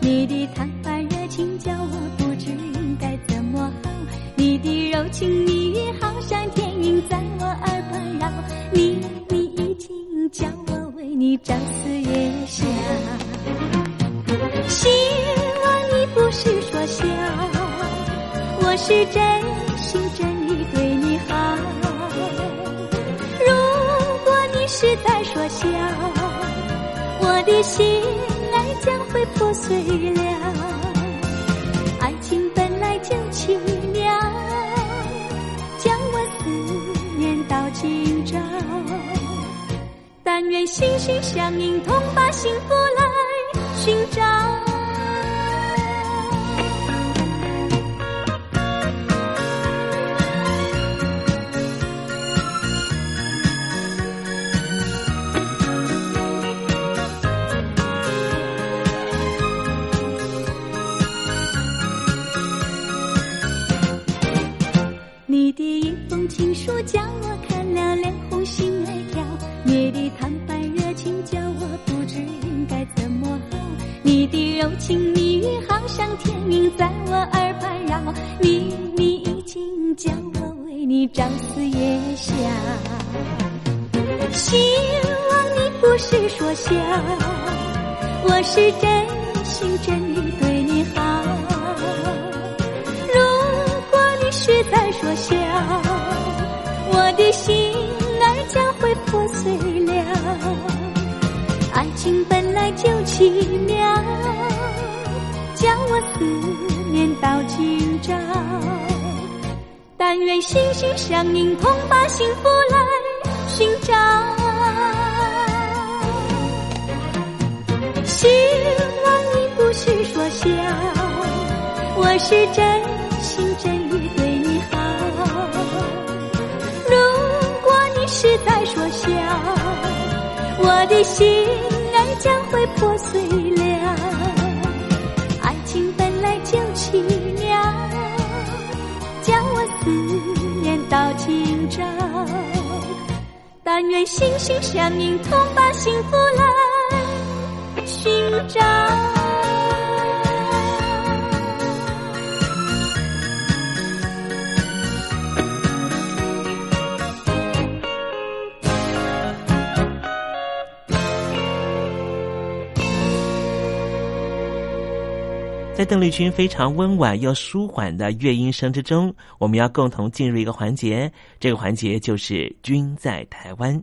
你的坦白热情，叫我不知应该怎么好，你的柔情。心相印，同把幸福来寻找。笑，我是真心真意对你好。如果你是在说笑，我的心儿将会破碎了。爱情本来就奇妙，将我思念到今朝。但愿心心相印，同把幸福来寻找。希望你不是说笑，我是真心真意对你好。如果你是在说笑，我的心爱将会破碎了。爱情本来就奇妙，将我思念到今朝。但愿心心相印，同把幸福来寻找。在邓丽君非常温婉又舒缓的乐音声之中，我们要共同进入一个环节，这个环节就是“君在台湾”。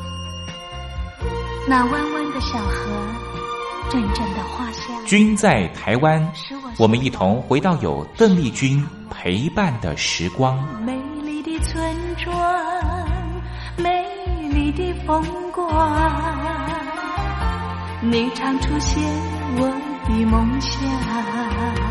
那弯弯的小河，阵阵的花香。君在台湾，我们一同回到有邓丽君陪伴的时光。美丽的村庄，美丽的风光，你常出现我的梦乡。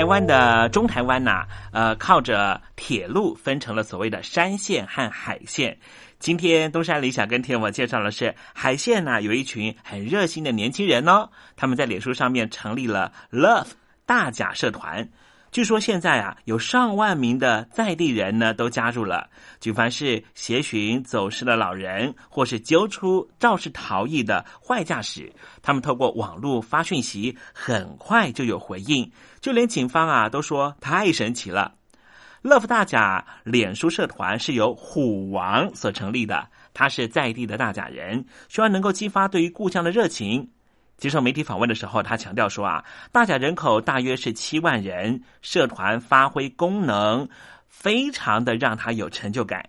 台湾的中台湾呐，呃，靠着铁路分成了所谓的山线和海线。今天东山理想跟天我介绍的是海线呢，有一群很热心的年轻人哦，他们在脸书上面成立了 Love 大甲社团。据说现在啊，有上万名的在地人呢都加入了。举凡是协寻走失的老人，或是揪出肇事逃逸的坏驾驶，他们透过网络发讯息，很快就有回应。就连警方啊都说太神奇了。乐福大甲脸书社团是由虎王所成立的，他是在地的大甲人，希望能够激发对于故乡的热情。接受媒体访问的时候，他强调说：“啊，大甲人口大约是七万人，社团发挥功能，非常的让他有成就感。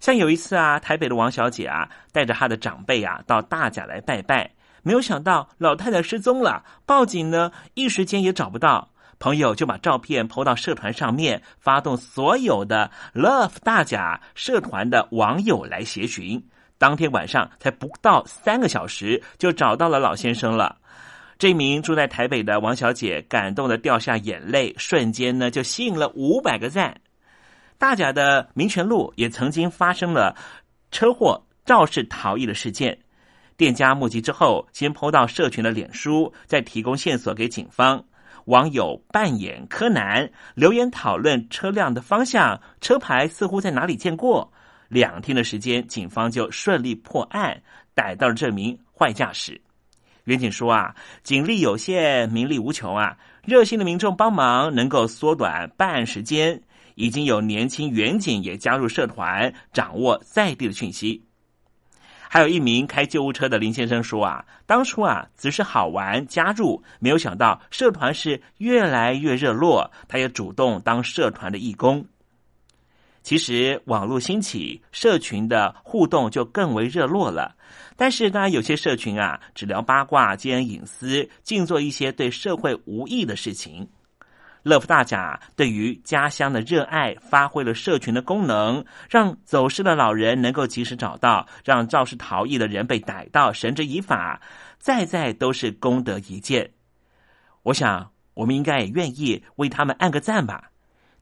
像有一次啊，台北的王小姐啊，带着她的长辈啊到大甲来拜拜，没有想到老太太失踪了，报警呢，一时间也找不到。朋友就把照片抛到社团上面，发动所有的 Love 大甲社团的网友来协寻。”当天晚上才不到三个小时，就找到了老先生了。这名住在台北的王小姐感动的掉下眼泪，瞬间呢就吸引了五百个赞。大甲的民权路也曾经发生了车祸肇事逃逸的事件，店家目击之后，先抛到社群的脸书，再提供线索给警方。网友扮演柯南，留言讨论车辆的方向、车牌似乎在哪里见过。两天的时间，警方就顺利破案，逮到了这名坏驾驶。远警说啊，警力有限，民力无穷啊，热心的民众帮忙能够缩短办案时间。已经有年轻远警也加入社团，掌握在地的讯息。还有一名开救护车的林先生说啊，当初啊只是好玩加入，没有想到社团是越来越热络，他也主动当社团的义工。其实网络兴起，社群的互动就更为热络了。但是，当然有些社群啊，只聊八卦、兼隐私，净做一些对社会无益的事情。乐福大甲对于家乡的热爱，发挥了社群的功能，让走失的老人能够及时找到，让肇事逃逸的人被逮到，绳之以法，再再都是功德一件。我想，我们应该也愿意为他们按个赞吧。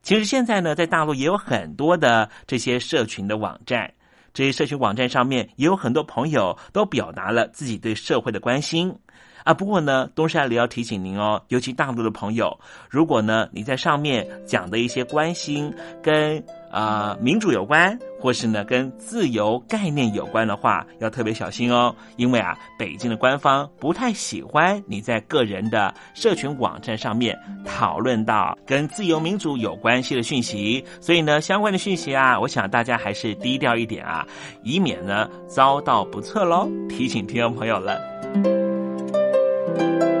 其实现在呢，在大陆也有很多的这些社群的网站，这些社群网站上面也有很多朋友都表达了自己对社会的关心。啊，不过呢，东山里要提醒您哦，尤其大陆的朋友，如果呢你在上面讲的一些关心跟啊民主有关，或是呢跟自由概念有关的话，要特别小心哦，因为啊，北京的官方不太喜欢你在个人的社群网站上面讨论到跟自由民主有关系的讯息，所以呢，相关的讯息啊，我想大家还是低调一点啊，以免呢遭到不测喽。提醒听众朋友了。Thank you.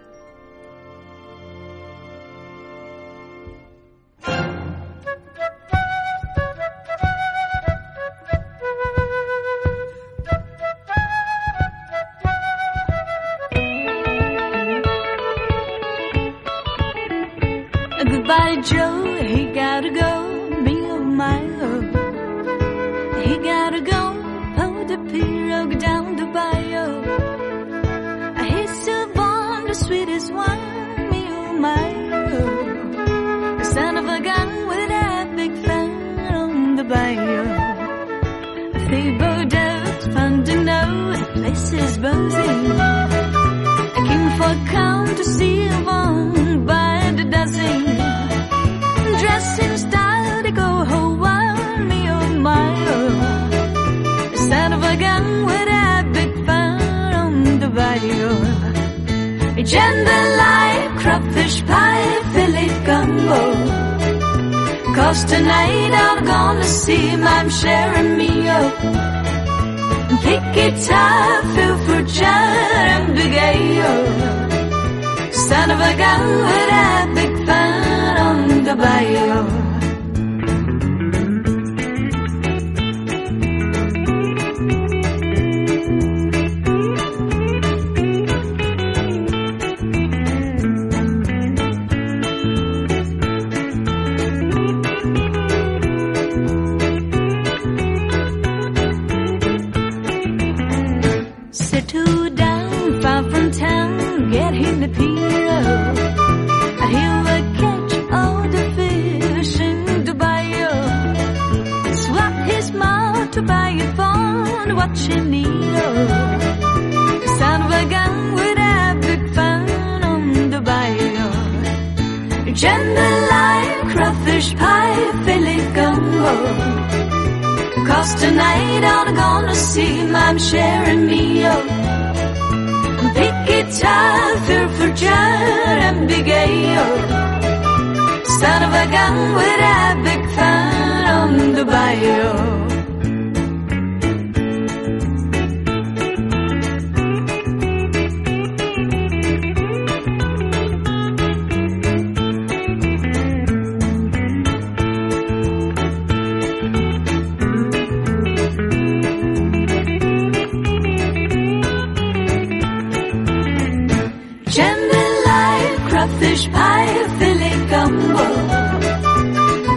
？Goodbye, Joe. He gotta go. Me oh my oh. He gotta go. Oh, the pirogue down the bayou. He's so born the sweetest one, me oh my oh. The son of a gun with a big fan on the bayou. Feeble doves fun to know places buzzing. Bayou. Jambalaya, crawfish pie, Philly gumbo. Cause tonight I'm gonna see my share of me up. Pick guitar, feel for and Abigail. Son of a gun would have big fun on the bayou. Philly gumbo. Cause tonight I'm gonna see my sharing meal. Big guitar, for John and Big Ale. Son of a gun with a big fun on the bayou. Crawfish pie, Philly gumbo.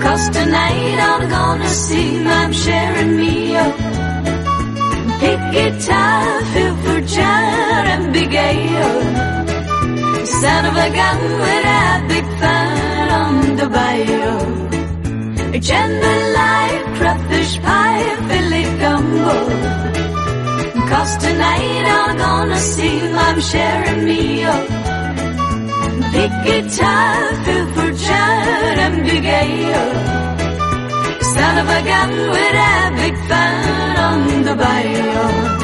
Cause tonight I'm gonna see my sharing meal. Big guitar, John and Big. Son of a gun with a big fun on the bayou. Jambalaya, crawfish pie, Philly gumbo. Cause tonight I'm gonna see my sharing meal iki çarpı fırçarım dügeyo a vagan with I big fan on the bio